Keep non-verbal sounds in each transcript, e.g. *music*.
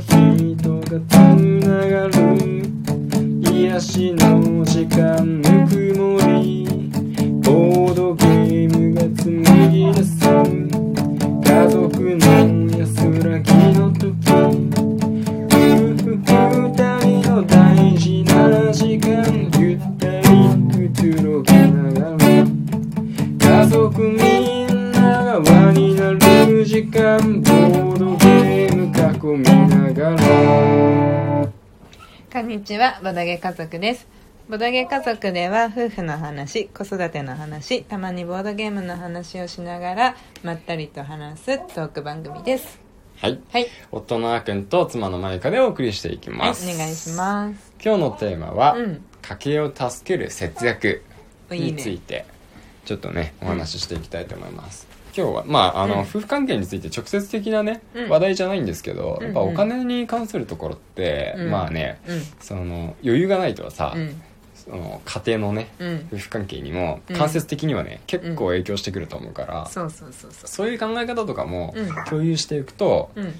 人がつながる癒しの時間ぬくもり。ボードゲームが紡ぎ出すにちは、ボドゲ家族です。ボドゲ家族では夫婦の話、子育ての話、たまにボードゲームの話をしながらまったりと話すトーク番組です。はいはい、夫のあーくんと妻のまゆかでお送りしていきはい、ます、お願いします。今日のテーマは、うん家計を助ける節約いいについね。てちょっとねお話ししていきたいと思います、今日はまああの、うん。夫婦関係について直接的なね、うん。話題じゃないんですけど、うんやっぱお金に関するところって、うん。まあねうん、その余裕がないとさ、うん、その家庭のねうん。夫婦関係にもうん。間接的にはね、結構影響してくると思うから、そうそうそうそそういう考え方とかもうん。共有していくと、う。うん、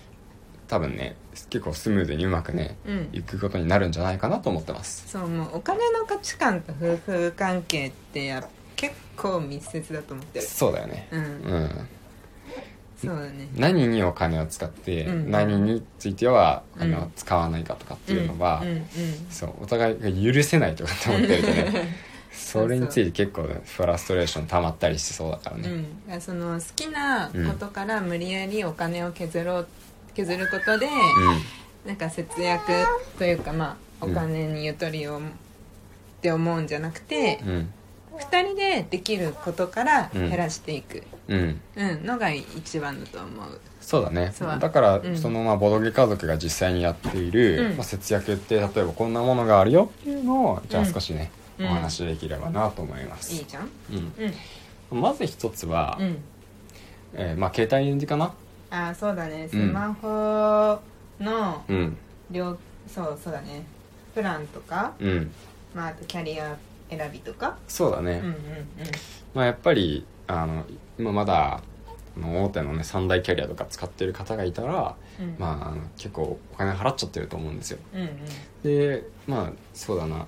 多分ね結構スムーズにうまくねうん。いくことになるんじゃないかなと思ってます。そう、もうお金の価値観と夫婦関係ってや結構密接だと思ってる。そうだよね。うん。う、ん。そうだね。何にお金を使って、うん。何についてはお金をうん使わないかとかっていうのは、うん、うん、そうお互いが許せないとかって思ってるとね。*laughs* それについて結構フラストレーション溜まったりしそうだからね、うん、その好きなことから無理やりお金を削ろう削ることで、なんか節約というかまあお金にゆとりをって思うんじゃなくて、うんうん2人でできることから減らしていく、のが一番だと思う。そうだね。そう。だから、うん。そのまあボドゲ家族が実際にやっている、うん。まあ、節約って例えばこんなものがあるよっていうのをじゃあうん。少しね、うん。お話しできればなと思います、いいじゃん。まず一つは、うん。えーまあ携帯かな。ああそうだね。スマホのうん。料、そうそうだね。プランとか、うん。まあ、あとキャリア選びとか？そうだね、うんうんまあ、やっぱりあの今まだあの大手のね三大キャリアとか使ってる方がいたら、うん。うんまああの結構お金払っちゃってると思うんですよ。うんうん。でまあそうだな。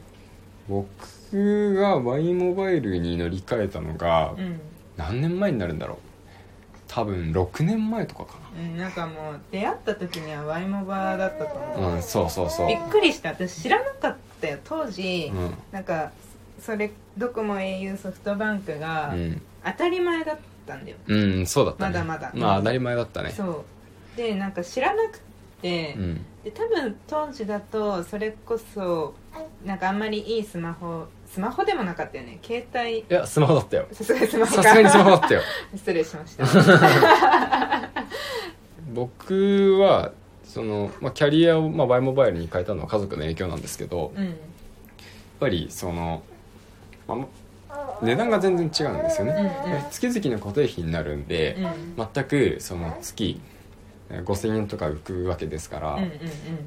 僕が Y モバイルに乗り換えたのがうん。何年前になるんだろう。多分6年前とかかうん、なんかもう出会った時にはワイモバだったと思う、なうんそうそうそう。びっくりした。私知らなかったよ。当時、うん。なんかそれドコモ au ソフトバンクがうん、当たり前だったんだよ、うん、そうだったね。まだまだ。まあ当たり前だったね。そう。でなんか知らなくて、うん。で多分当時だとそれこそなんかあんまりいいスマホスマホでもなかったよね。携帯。いやスマホだったよ。さすがにスマホか。さすがにスマホだったよ。*laughs* 失礼しました。*laughs* 僕はその、まあ、キャリアを、まあ、バイモバイルに変えたのは家族の影響なんですけど、やっうんぱりその、まあ、値段が全然違うんですよね、うんうん。月々の固定費になるんで、うん。全くその月えー5000円とか浮くわけですから、うんうんうん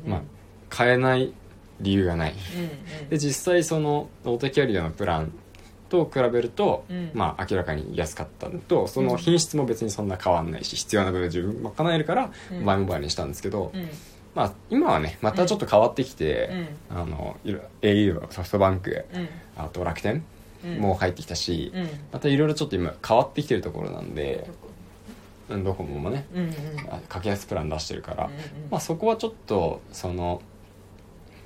うん。まあ買えない理由がない。うんうん。で実際その大手キャリアのプランと比べると、うん。まあ明らかに安かったのとその品質も別にそんな変わんないし必要な部分十分賄えるから、うん。バイモバイルにしたんですけど、うん。まあ今はねまたちょっと変わってきて、あのいろ au ソフトバンクうん。あと楽天うんも入ってきたし、うん。またいろいろちょっと今変わってきてるところなんでどこうんドコモもねうんうん。あ格安プラン出してるから、うんうん。まあ、そこはちょっとその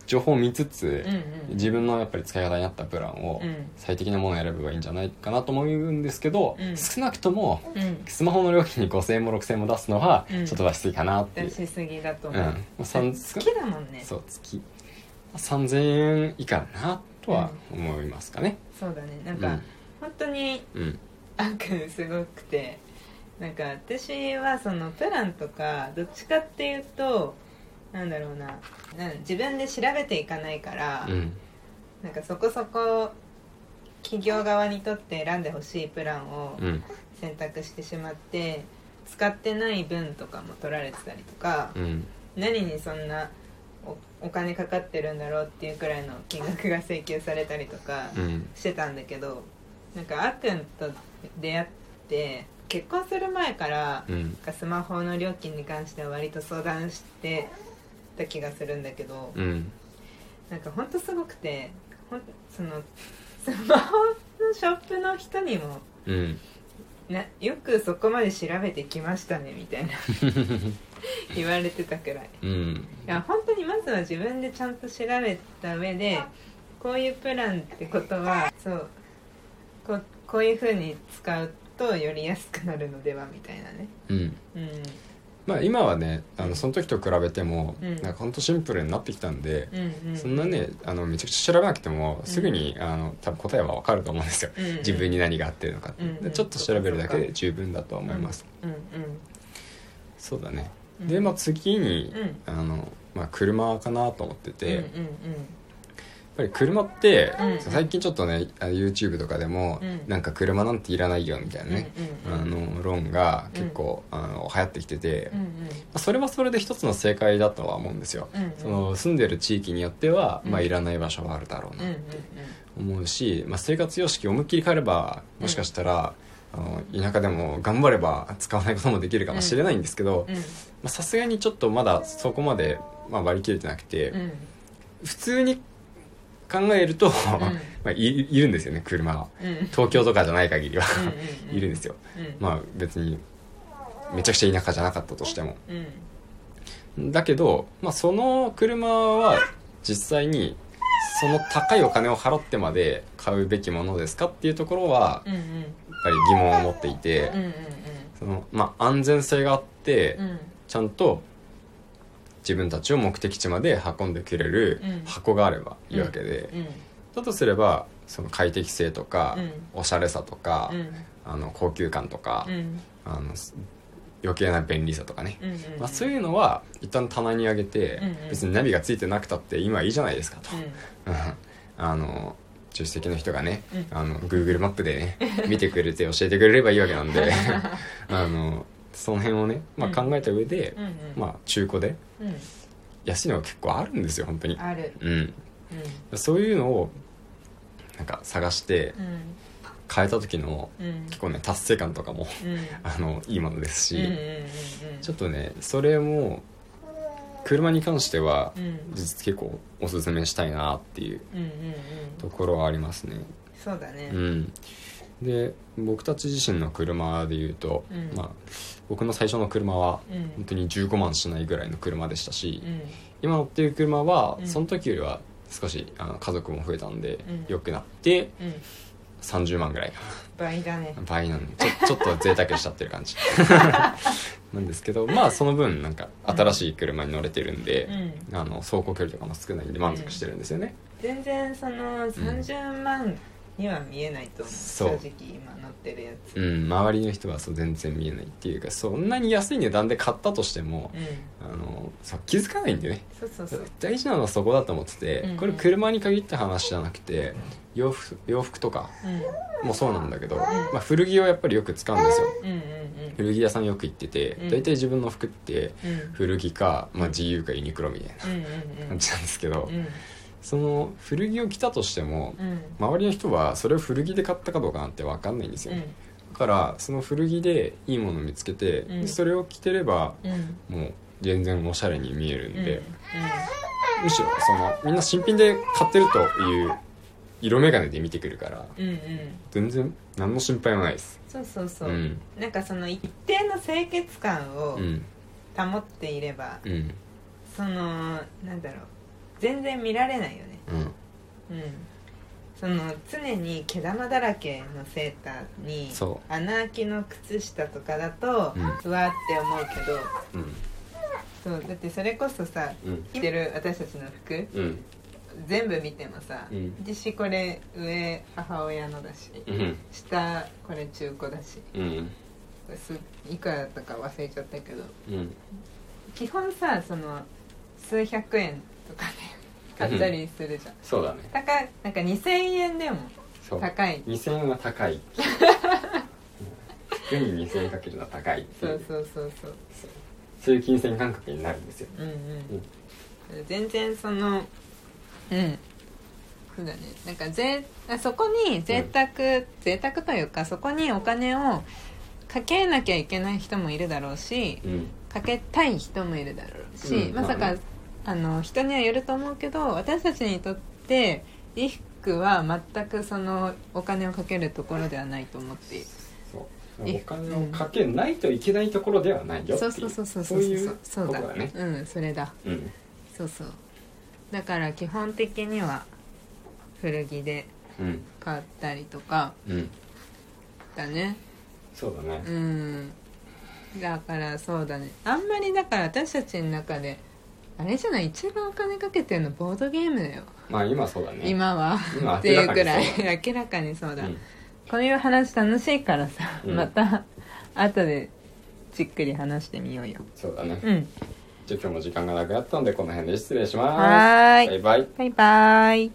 情報を見つつ、うんうん。自分のやっぱり使い方に合ったプランをうん。最適なものを選べばいいんじゃないかなと思うんですけど、うん。少なくともうん。スマホの料金に5000円も6000円も出すのはうん。ちょっと出しすぎかなっていう、出しすぎだとう。ん。思う、まあさん好きだもんね。そう月。3000円以下だなとは思いますかねそうだね。なんか、うん。本当にうん。あんくんすごくてなんか私はそのプランとかどっちかっていうとなんだろうな自分で調べていかないから、うん。なんかそこそこ企業側にとって選んでほしいプランをうん。選択してしまって使ってない分とかも取られてたりとか、うん。何にそんなおお金かかってるんだろうっていうくらいの金額が請求されたりとかうん。してたんだけどなんかあっくんと出会って結婚する前からうん。スマホの料金に関しては割と相談してた気がするんだけど、うん。なんかほんとすごくてほんその *laughs* スマホのショップの人にもうん。なよくそこまで調べてきましたねみたいな *laughs* *laughs* 言われてたくらい。うん。いや本当にまずは自分でちゃんと調べた上でこういうプランってことはそうこうこういうふうに使うとより安くなるのではみたいなね。うん。うん。まあ今はねあのその時と比べても、うん。なんかほんとシンプルになってきたんで、うんうん。そんなねあのめちゃくちゃ調べなくてもすぐに、あの多分答えは分かると思うんですよ、うんうん。自分に何が合ってるのかうんうん。でちょっと調べるだけで十分だとは思います、うんそうだね、うんでまあ次に、うん。あのまあ、車かなと思ってて、うんうんやっぱり車って、うん。最近ちょっとねあ YouTube とかでも、うん。なんか車なんていらないよみたいなね、うんうんうんあの論が結構、あの流行ってきてて、まうんうん。あそれはそれで一つの正解だとは思うんですよ、うんうん。その住んでる地域によっては、うん。まあ、いらない場所はあるだろうなうんうん思うし、まあ、生活様式を思いっきり変えればもしかしたら、あの田舎でも頑張れば使わないこともできるかもしれないんですけどうん。うん。さすがにちょっとまだそこまで、まあ、割り切れてなくて、うん。普通に考えると、*laughs* まあ、いいるんですよね車はうん。東京とかじゃない限りはうんうん *laughs* いるんですよ。うん。まあ別にめちゃくちゃ田舎じゃなかったとしても。うん。だけど、まあ、その車は実際にその高いお金を払ってまで買うべきものですかっていうところはやっぱり疑問を持っていて、そのまあ、安全性があって、ちゃんと自分たちを目的地まで運んでくれるうん。箱があればいいわけで、うん。だとすればその快適性とか、うん。おしゃれさとか、うん。あの高級感とか、うん。あの余計な便利さとかね、うんうんまあ、そういうのは一旦棚に上げて、うんうん。別にナビがついてなくたって今いいじゃないですかと、うん。うん。あの助手席の人がね、うん。あの Google マップでね見てくれて教えてくれればいいわけなんで。*laughs* あのその辺をね、まあ、考えた上で、うんうん。まあ、中古でうん。安いのが結構あるんですよ本当に。ある。うん。うそういうのをなんか探してんうん変えた時のうん。結構ね達成感とかもうん。*laughs* あのいいものですし、ちょっとねそれも車に関してはうん。実結構おすすめしたいなっていうところはありますね。そうだね。うん。で僕たち自身の車でいうと、うん。まあ、僕の最初の車はうん。本当に15万しないぐらいの車でしたし、うん。今乗っている車はうん。その時よりは少しあの家族も増えたんでうん。良くなってうん30万ぐらいか倍だね。な倍なんでちょ *laughs* ちょっと贅沢しちゃってる感じ。*laughs* なんですけどまあその分なんか新しい車に乗れてるんで、うん。あの走行距離とかも少ないんで満足してるんですよね、全然その30万には見えないと思う。そう。正直今乗ってるやつ。うん、周りの人はそう全然見えないっていうかそんなに安い値段で買ったとしても、うん。あのそう気づかないんでね。そうそうそう。大事なのはそこだと思ってて、うんうん。これ車に限った話じゃなくて洋服洋服とかうん。もそうなんだけど、まあ、古着をやっぱりよく使うんですよ。うんうん古着屋さんよく行っててうん。大体自分の服って古着か、まあ、GU かユニクロみたいうんうんな感じなんですけど、うんその古着を着たとしてもうん。周りの人はそれを古着で買ったかどうかなんて分かんないんですよ、うん。だからその古着でいいものを見つけて、うん。でそれを着てればうん。もう全然おしゃれに見えるんうん。で、むしろそのみんな新品で買ってるという色眼鏡で見てくるからうんうん。全然何の心配もないです。そうそうそう、うん。なんかその一定の清潔感をうん。保っていれば、うん。そのなんだろう全然見られないよね。うん。うん。その常に毛玉だらけのセーターにそ穴開きの靴下とかだと、うわって思うけどうん。そうだってそれこそさうん。着てる私たちの服うん。全部見てもさ、うん。私これ上母親のだし、うん。下これ中古だしうん。すいくらだったか忘れちゃったけどうん。基本さその数百円とかで買ったりするじゃん、そうだね高いなんか2000円でも高い2000円は高い服に2000円かけるのは高いってそうそうそうそうそういう金銭感覚になるんですようんうん、全然そのうんそうだねなんかぜそこに贅沢、贅沢というかそこにお金をかけなきゃいけない人もいるだろうしうんかけたい人もいるだろうし、うんまさか、あの人にはよると思うけど私たちにとって衣服は全くそのお金をかけるところではないと思っている。そう。えお金をかけないといけないところではないよそうそうそうそうそういうそうだね。うんそれだ。うん。そうそう。だから基本的には古着でうん。買ったりとかうん。だね。そうだね。うん。だからそうだね。あんまりだから私たちの中であれじゃない一番お金かけてるのボードゲームだよ。まあ今そうだね。今は。今っていうくらい明らかにそうだ、うん。こういう話楽しいからさ、うん。また後でじっくり話してみようよ。そうだね。うん。じゃあ今日も時間がなくなったのでこの辺で失礼します。はーい。バイバイ。バイバイ